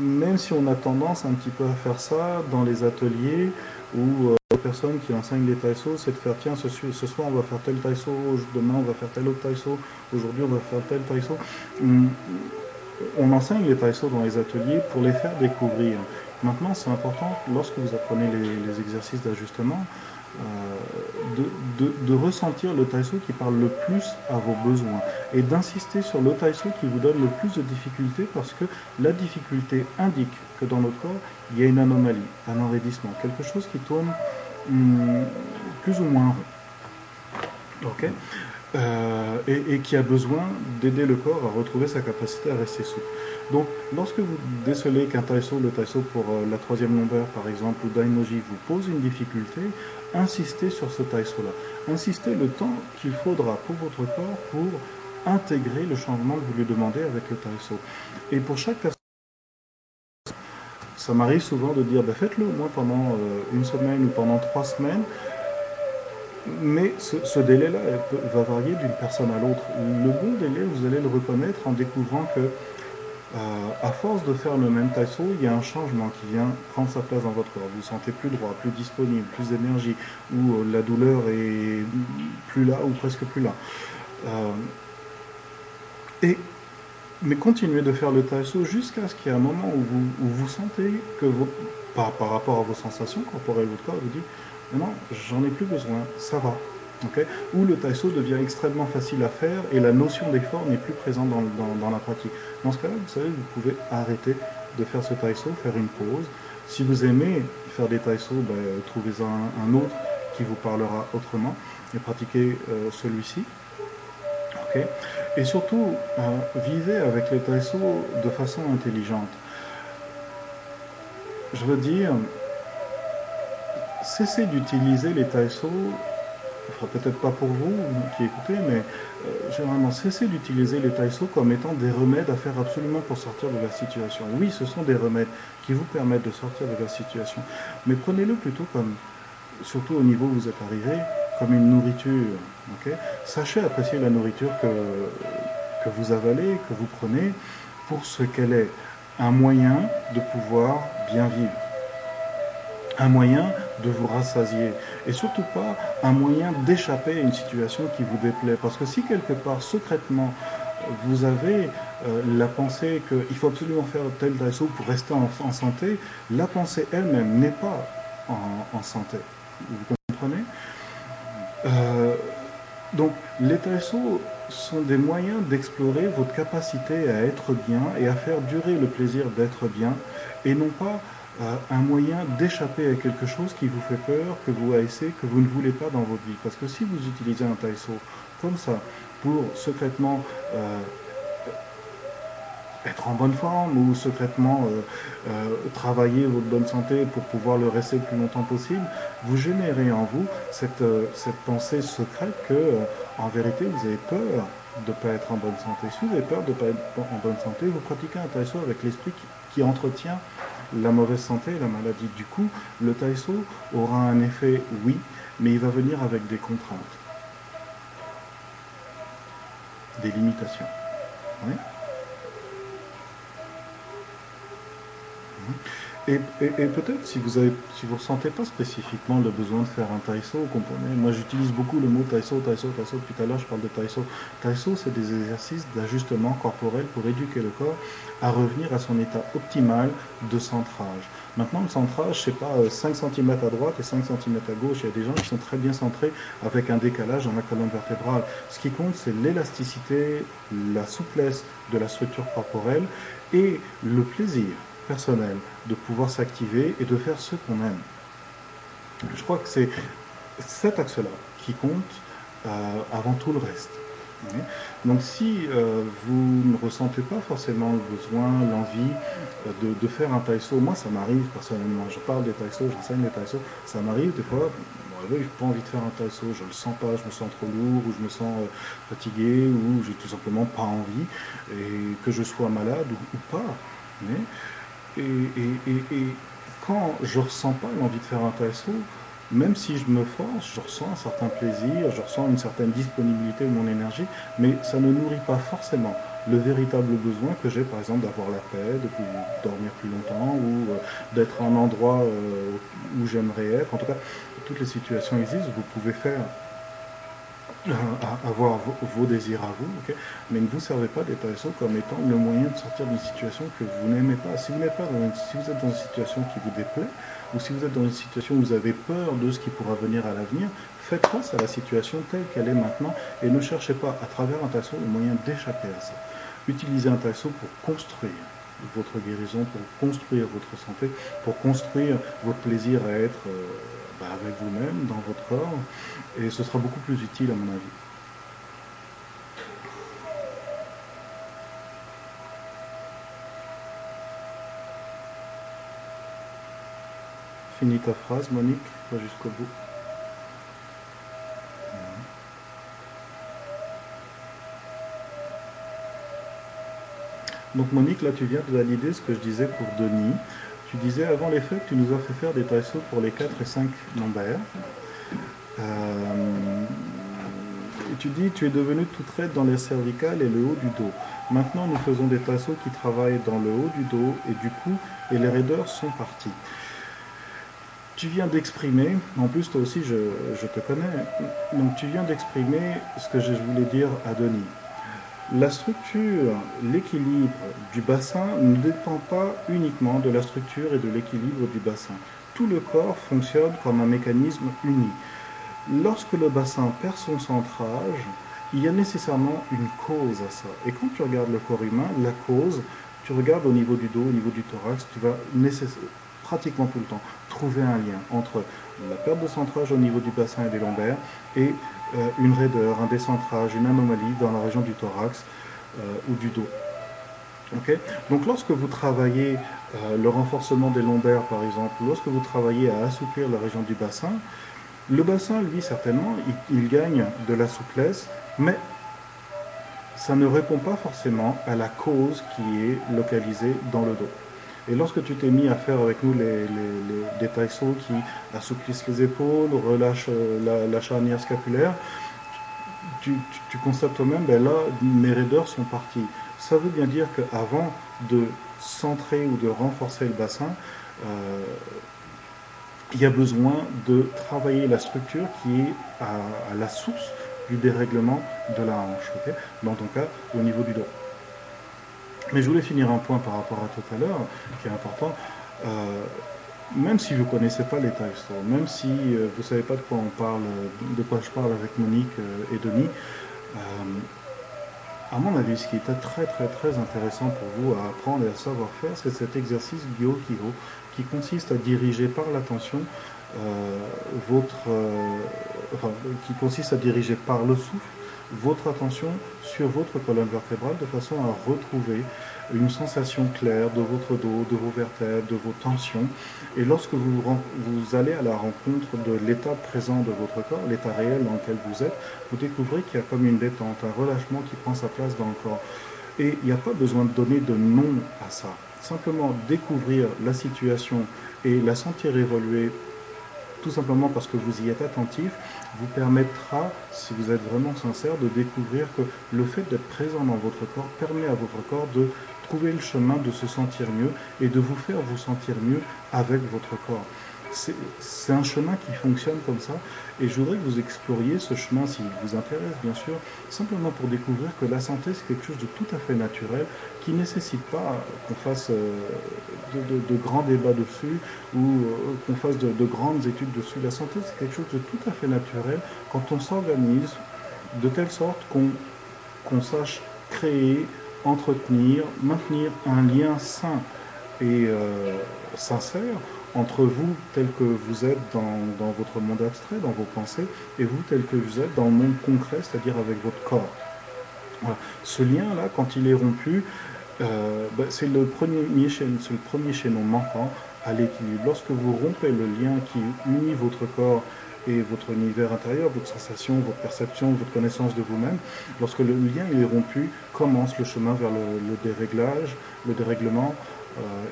même si on a tendance un petit peu à faire ça dans les ateliers où euh, les personnes qui enseignent les taïsos, c'est de faire tiens, ce, ce, soir on va faire tel taïso, demain on va faire tel autre taïso, aujourd'hui on va faire tel taïso. On enseigne les taïsos dans les ateliers pour les faire découvrir. Maintenant, c'est important, lorsque vous apprenez les exercices d'ajustement, euh, de, de, ressentir le taïso qui parle le plus à vos besoins et d'insister sur le taïso qui vous donne le plus de difficultés parce que la difficulté indique que dans notre corps, il y a une anomalie, un enraidissement, quelque chose qui tourne hum, plus ou moins rond. euh, et, qui a besoin d'aider le corps à retrouver sa capacité à rester souple. Donc, lorsque vous décelez qu'un taïso, le taïso pour euh, la troisième longueur par exemple, ou daimoji vous pose une difficulté, insistez sur ce taïso-là. Insistez le temps qu'il faudra pour votre corps pour intégrer le changement que vous lui demandez avec le taïso. Et pour chaque personne, ça m'arrive souvent de dire, ben faites-le au moins pendant euh, une semaine ou pendant trois semaines, mais ce, délai-là va varier d'une personne à l'autre. Le bon délai, vous allez le reconnaître en découvrant que, euh, à force de faire le même taïso, il y a un changement qui vient prendre sa place dans votre corps. Vous vous sentez plus droit, plus disponible, plus d'énergie, ou euh, la douleur est plus là ou presque plus là. Euh, et, mais continuez de faire le taïso jusqu'à ce qu'il y ait un moment où vous, vous sentez que, par, par rapport à vos sensations corporelles, votre corps vous dit non, j'en ai plus besoin, ça va. Ou le taïso devient extrêmement facile à faire et la notion d'effort n'est plus présente dans, la pratique. Dans ce cas-là, vous savez, vous pouvez arrêter de faire ce taïso, faire une pause. Si vous aimez faire des taïsos, ben, trouvez-en un, autre qui vous parlera autrement et pratiquez euh, celui-ci. Et surtout, euh, vivez avec les taïsos de façon intelligente. Je veux dire, cessez d'utiliser les taïsos, enfin peut-être pas pour vous qui écoutez, mais euh, généralement cessez d'utiliser les taïsos comme étant des remèdes à faire absolument pour sortir de la situation. Oui, ce sont des remèdes qui vous permettent de sortir de la situation, mais prenez-le plutôt comme, surtout au niveau où vous êtes arrivé, comme une nourriture. Sachez apprécier la nourriture que, que vous avalez, que vous prenez, pour ce qu'elle est, un moyen de pouvoir bien vivre un moyen de vous rassasier et surtout pas un moyen d'échapper à une situation qui vous déplaît. Parce que si quelque part, secrètement, vous avez euh, la pensée qu'il faut absolument faire tel taïso pour rester en, santé, la pensée elle-même n'est pas en, santé. Vous comprenez? Euh, Donc, les taïsos sont des moyens d'explorer votre capacité à être bien et à faire durer le plaisir d'être bien et non pas un moyen d'échapper à quelque chose qui vous fait peur, que vous haïssez, que vous ne voulez pas dans votre vie. Parce que si vous utilisez un taïso comme ça pour secrètement euh, être en bonne forme ou secrètement euh, euh, travailler votre bonne santé pour pouvoir le rester le plus longtemps possible, vous générez en vous cette, cette pensée secrète que, en vérité, vous avez peur de ne pas être en bonne santé. Si vous avez peur de ne pas être en bonne santé, vous pratiquez un taïso avec l'esprit qui entretient la mauvaise santé la maladie. Du coup, le taïso aura un effet, oui, mais il va venir avec des contraintes, des limitations. Oui Et, peut-être si vous avez, si ressentez pas spécifiquement le besoin de faire un taïso, vous comprenez. Moi, j'utilise beaucoup le mot taïso, taïso, taïso. Tout à l'heure, je parle de taïso. Taïso, c'est des exercices d'ajustement corporel pour éduquer le corps à revenir à son état optimal de centrage. Maintenant, le centrage, c'est pas 5 euh, cm à droite et 5 cm à gauche. Il y a des gens qui sont très bien centrés avec un décalage dans la colonne vertébrale. Ce qui compte, c'est l'élasticité, la souplesse de la structure corporelle et le plaisir personnel, de pouvoir s'activer et de faire ce qu'on aime. Je crois que c'est cet axe-là qui compte avant tout le reste. Donc si euh, vous ne ressentez pas forcément le besoin, l'envie euh, de, faire un taïso, moi ça m'arrive personnellement, je parle des taïsos, j'enseigne des taïsos, ça m'arrive des fois, je n'ai pas envie de faire un taïso, je ne le sens pas, je me sens trop lourd, ou je me sens euh, fatigué, ou j'ai tout simplement pas envie, et que je sois malade ou, pas. Et, quand je ressens pas l'envie de faire un taïso, même si je me force, je ressens un certain plaisir, je ressens une certaine disponibilité de mon énergie, mais ça ne nourrit pas forcément le véritable besoin que j'ai, par exemple, d'avoir la paix, de dormir plus longtemps, ou euh, d'être en endroit euh, où j'aimerais être. En tout cas, toutes les situations existent, vous pouvez faire avoir vos, désirs à vous, mais ne vous servez pas des TSO comme étant le moyen de sortir d'une situation que vous n'aimez pas. Si vous, pas si vous êtes dans une situation qui vous déplaît, ou si vous êtes dans une situation où vous avez peur de ce qui pourra venir à l'avenir, faites face à la situation telle qu'elle est maintenant et ne cherchez pas à travers un tasso le moyen d'échapper à ça. Utilisez un tasso pour construire votre guérison, pour construire votre santé, pour construire votre plaisir à être euh, bah, avec vous-même, dans votre corps, et ce sera beaucoup plus utile à mon avis. Finis ta phrase, Monique, va jusqu'au bout. Donc Monique, là tu viens de valider ce que je disais pour Denis. Tu disais avant les fêtes, tu nous as fait faire des taïsos pour les 4 et 5 lombaires. Euh, et tu dis, tu es devenu tout raide dans les cervicales et le haut du dos. Maintenant, nous faisons des taïsos qui travaillent dans le haut du dos et du cou, et les raideurs sont partis tu viens d'exprimer, en plus toi aussi je, te connais, donc tu viens d'exprimer ce que je voulais dire à Denis. La structure, l'équilibre du bassin ne dépend pas uniquement de la structure et de l'équilibre du bassin. Tout le corps fonctionne comme un mécanisme uni. Lorsque le bassin perd son centrage, il y a nécessairement une cause à ça. Et quand tu regardes le corps humain, la cause, tu regardes au niveau du dos, au niveau du thorax, tu vas pratiquement tout le temps, trouver un lien entre la perte de centrage au niveau du bassin et des lombaires et une raideur, un décentrage, une anomalie dans la région du thorax euh, ou du dos. Donc lorsque vous travaillez euh, le renforcement des lombaires par exemple, lorsque vous travaillez à assouplir la région du bassin, le bassin, lui, certainement, il gagne de la souplesse, mais ça ne répond pas forcément à la cause qui est localisée dans le dos. Et lorsque tu t'es mis à faire avec nous les, les, qui assouplissent les épaules, relâchent euh, la, charnière scapulaire, tu, constates toi-même, ben là, mes raideurs sont parties. Ça veut bien dire qu'avant de centrer ou de renforcer le bassin, euh, il y a besoin de travailler la structure qui est à, la source du dérèglement de la hanche, dans ton cas au niveau du dos. Mais je voulais finir un point par rapport à tout à l'heure, qui est important. Euh, même si vous ne connaissez pas les Store, même si euh, vous ne savez pas de quoi on parle, de quoi je parle avec Monique euh, et Denis, à mon avis, ce qui est très très très intéressant pour vous à apprendre et à savoir faire, c'est cet exercice Gyo-Kiho, qui consiste à diriger par l'attention votre, qui consiste à diriger par le souffle votre attention sur votre colonne vertébrale de façon à retrouver une sensation claire de votre dos, de vos vertèbres, de vos tensions. Et lorsque vous, vous allez à la rencontre de l'état présent de votre corps, l'état réel dans lequel vous êtes, vous découvrez qu'il y a comme une détente, un relâchement qui prend sa place dans le corps. Et il n'y a pas besoin de donner de nom à ça. Simplement découvrir la situation et la sentir évoluer tout simplement parce que vous y êtes attentif, vous permettra, si vous êtes vraiment sincère, de découvrir que le fait d'être présent dans votre corps permet à votre corps de trouver le chemin de se sentir mieux et de vous faire vous sentir mieux avec votre corps c'est un chemin qui fonctionne comme ça. Et je voudrais que vous exploriez ce chemin, s'il vous intéresse, bien sûr, simplement pour découvrir que la santé, c'est quelque chose de tout à fait naturel, qui ne nécessite pas qu'on fasse euh, de, grands débats dessus ou euh, qu'on fasse de, grandes études dessus. La santé, c'est quelque chose de tout à fait naturel quand on s'organise de telle sorte qu'on sache créer, entretenir, maintenir un lien sain et euh, sincère entre vous tel que vous êtes dans, dans, votre monde abstrait, dans vos pensées, et vous tel que vous êtes dans le monde concret, c'est-à-dire avec votre corps. Ce lien-là, quand il est rompu, euh, bah, c'est le, premier le premier chaînon manquant à l'équilibre. Lorsque vous rompez le lien qui unit votre corps et votre univers intérieur, votre sensation, votre perception, votre connaissance de vous-même, lorsque le lien est rompu, commence le chemin vers le, déréglage, le dérèglement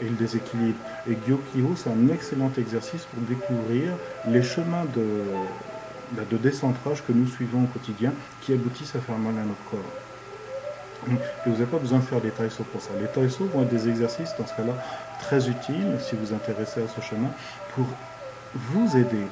et le déséquilibre. Et Gyokyo, c'est un excellent exercice pour découvrir les chemins de, bah, de décentrage que nous suivons au quotidien qui aboutissent à faire mal à notre corps. Et vous n'avez pas besoin de faire des taïsos pour ça. Les taïsos vont être des exercices, dans ce cas-là, très utiles, si vous vous intéressez à ce chemin, pour vous aider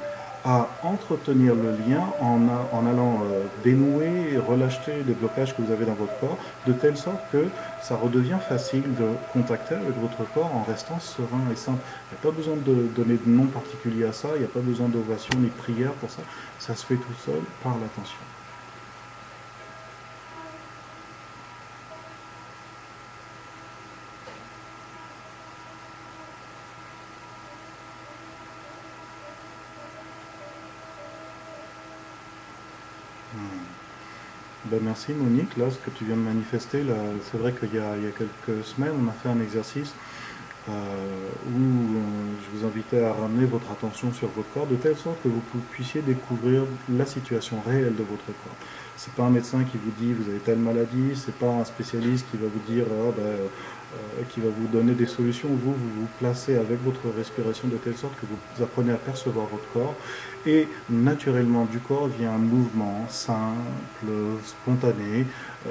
à entretenir le lien en, en allant euh, dénouer et relâcher les blocages que vous avez dans votre corps, de telle sorte que ça redevient facile de contacter avec votre corps en restant serein et simple. Il n'y a pas besoin de donner de nom particulier à ça, il n'y a pas besoin d'ovation ni de prière pour ça, ça se fait tout seul par l'attention. Ben, merci Monique, là ce que tu viens de manifester, c'est vrai qu'il y, a quelques semaines on a fait un exercice euh, où euh, je vous invitais à ramener votre attention sur votre corps de telle sorte que vous puissiez découvrir la situation réelle de votre corps. C'est pas un médecin qui vous dit vous avez telle maladie, c'est pas un spécialiste qui va vous dire oh, ben, qui va vous donner des solutions. Vous, vous vous placez avec votre respiration de telle sorte que vous apprenez à percevoir votre corps. Et naturellement, du corps vient un mouvement simple, spontané. Euh,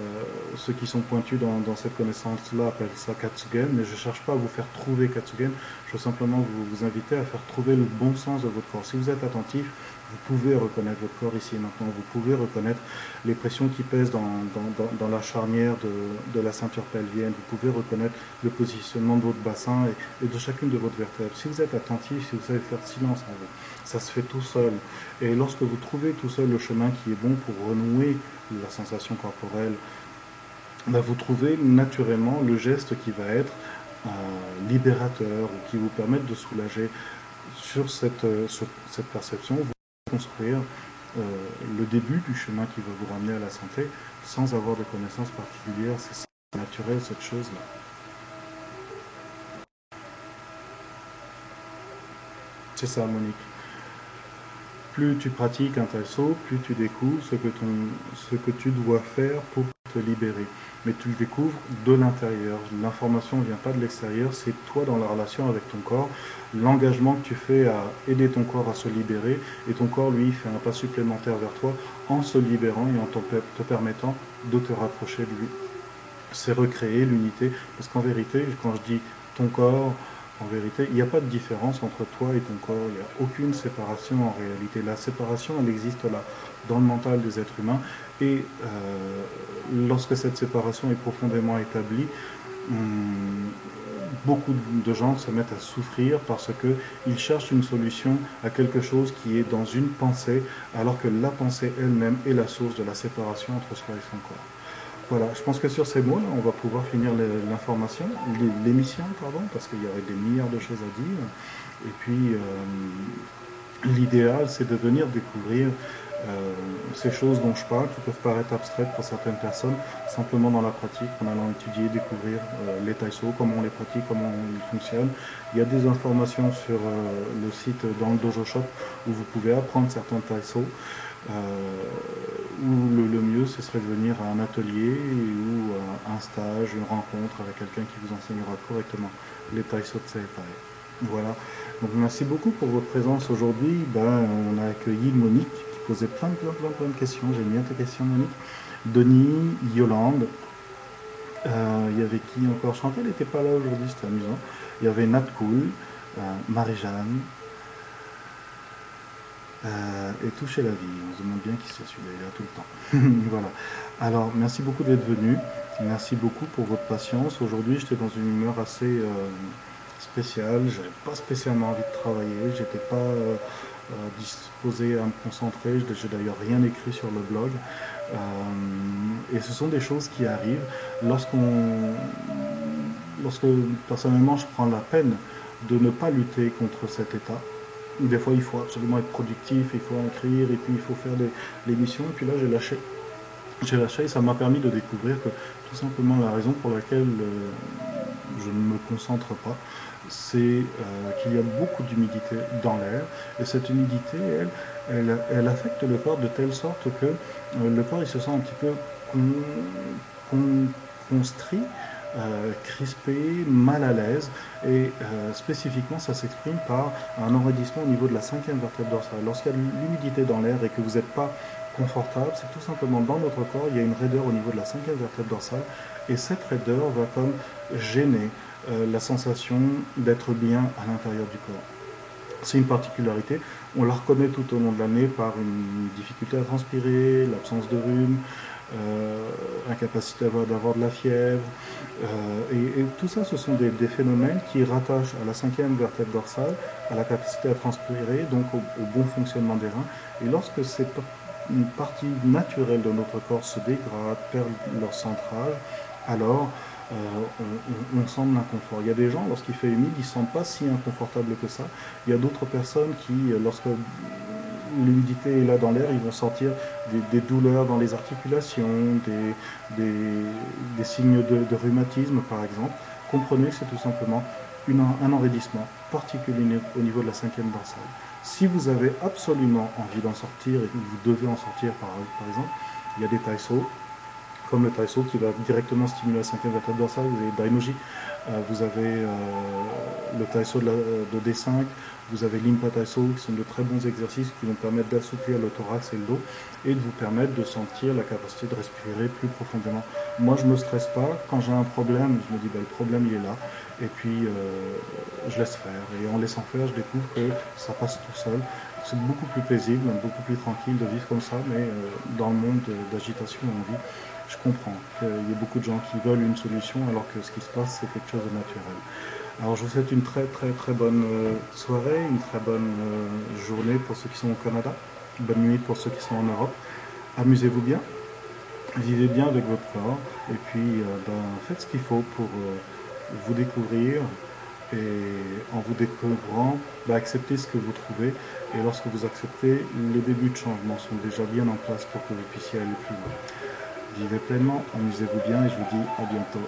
ceux qui sont pointus dans, cette connaissance-là appellent ça Katsugen, mais je ne cherche pas à vous faire trouver Katsugen. Je veux simplement vous, vous inviter à faire trouver le bon sens de votre corps. Si vous êtes attentif, vous pouvez reconnaître votre corps ici et maintenant, vous pouvez reconnaître les pressions qui pèsent dans, la charnière de, la ceinture pelvienne, vous pouvez reconnaître le positionnement de votre bassin et, de chacune de votre vertèbre. Si vous êtes attentif, si vous savez faire silence en vous, ça se fait tout seul. Et lorsque vous trouvez tout seul le chemin qui est bon pour renouer la sensation corporelle, bah, vous trouvez naturellement le geste qui va être euh, libérateur ou qui vous permettre de soulager sur cette, euh, cette perception construire euh, le début du chemin qui va vous ramener à la santé sans avoir de connaissances particulières. C'est naturel cette chose-là. C'est ça, Monique. Plus tu pratiques un taïso, plus tu découvres ce que tu dois faire pour te libérer mais tu le découvres de l'intérieur. L'information ne vient pas de l'extérieur, c'est toi dans la relation avec ton corps, l'engagement que tu fais à aider ton corps à se libérer, et ton corps, lui, fait un pas supplémentaire vers toi en se libérant et en te permettant de te rapprocher de lui. C'est recréer l'unité, parce qu'en vérité, quand je dis ton corps, en vérité, il n'y a pas de différence entre toi et ton corps, il n'y a aucune séparation en réalité. La séparation, elle existe là, dans le mental des êtres humains, et euh, lorsque cette séparation est profondément établie, hum, beaucoup de gens se mettent à souffrir parce qu'ils cherchent une solution à quelque chose qui est dans une pensée, alors que la pensée elle-même est la source de la séparation entre soi et son corps. Voilà, je pense que sur ces mots-là, on va pouvoir finir l'information, l'émission, pardon, parce qu'il y aurait des milliards de choses à dire. Et puis, euh, l'idéal, c'est de venir découvrir euh, ces choses dont je parle, qui peuvent paraître abstraites pour certaines personnes, simplement dans la pratique, en allant étudier, découvrir euh, les taïsos, comment on les pratique, comment ils fonctionnent. Il y a des informations sur euh, le site dans le Dojo Shop où vous pouvez apprendre certains taïsos. Ou le, mieux, ce serait de venir à un atelier ou à un stage, une rencontre avec quelqu'un qui vous enseignera correctement les taïsos de Seitai. Voilà. Donc merci beaucoup pour votre présence aujourd'hui. Ben, on a accueilli Monique posé plein, plein, plein, plein de questions. J'aime bien tes questions, Monique. Denis, Yolande. Euh, il y avait qui encore? Chantal n'était pas là aujourd'hui, c'était amusant. Il y avait Nat Cool, euh, Marie-Jeanne. Euh, et Toucher la vie. On se demande bien qui c'est celui-là, tout le temps. voilà. Alors, merci beaucoup d'être venu. Merci beaucoup pour votre patience. Aujourd'hui, j'étais dans une humeur assez spéciale. J'avais pas spécialement envie de travailler. J'étais pas disposé à me concentrer. Je n'ai d'ailleurs rien écrit sur le blog. Euh, et ce sont des choses qui arrivent lorsque personnellement je prends la peine de ne pas lutter contre cet état. Des fois, il faut absolument être productif, il faut écrire, et puis il faut faire des, missions. Et puis là, j'ai lâché. J'ai lâché et ça m'a permis de découvrir que tout simplement la raison pour laquelle euh, je ne me concentre pas, c'est euh, qu'il y a beaucoup d'humidité dans l'air. Et cette humidité, elle, elle, affecte le corps de telle sorte que euh, le corps il se sent un petit peu constrit, euh, crispé, mal à l'aise. Et spécifiquement, ça s'exprime par un enraidissement au niveau de la cinquième vertèbre dorsale. Lorsqu'il y a de l'humidité dans l'air et que vous n'êtes pas confortable, c'est tout simplement dans notre corps, il y a une raideur au niveau de la cinquième vertèbre dorsale, et cette raideur va comme gêner euh, la sensation d'être bien à l'intérieur du corps. C'est une particularité, on la reconnaît tout au long de l'année par une difficulté à transpirer, l'absence de rhume, euh, incapacité d'avoir de la fièvre. Euh, et, tout ça, ce sont des, phénomènes qui rattachent à la cinquième vertèbre dorsale, à la capacité à transpirer, donc au, bon fonctionnement des reins. Et lorsque c'est une partie naturelle de notre corps se dégrade, perd leur centrage, alors euh, on, on, sent l'inconfort. Il y a des gens, lorsqu'il fait humide, ils ne sentent pas si inconfortable que ça. Il y a d'autres personnes qui, lorsque l'humidité est là dans l'air, ils vont sentir des, douleurs dans les articulations, des, signes de, rhumatisme par exemple. Comprenez, c'est tout simplement un enraidissement particulier au niveau de la cinquième dorsale. Si vous avez absolument envie d'en sortir et que vous devez en sortir par, exemple, il y a des taïsos, comme le taïso qui va directement stimuler la cinquième vertèbre dorsale, vous avez Daimoji, euh, vous avez euh, le taïso de, de, D5, vous avez l'Impa Taïso qui sont de très bons exercices qui vont permettre d'assouplir le thorax et le dos et de vous permettre de sentir la capacité de respirer plus profondément. Moi je ne me stresse pas, quand j'ai un problème, je me dis bah, le problème il est là et puis euh, je laisse faire et en laissant faire je découvre que ça passe tout seul. C'est beaucoup plus paisible, beaucoup plus tranquille de vivre comme ça, mais dans le monde d'agitation on vit je comprends qu'il y ait beaucoup de gens qui veulent une solution alors que ce qui se passe, c'est quelque chose de naturel. Alors je vous souhaite une très très très bonne euh, soirée, une très bonne euh, journée pour ceux qui sont au Canada, bonne nuit pour ceux qui sont en Europe. Amusez-vous bien, vivez bien avec votre corps et puis euh, ben, faites ce qu'il faut pour vous découvrir et en vous découvrant, ben, acceptez ce que vous trouvez et lorsque vous acceptez, les débuts de changement sont déjà bien en place pour que vous puissiez aller plus loin. Vivez pleinement, amusez-vous bien et je vous dis à bientôt.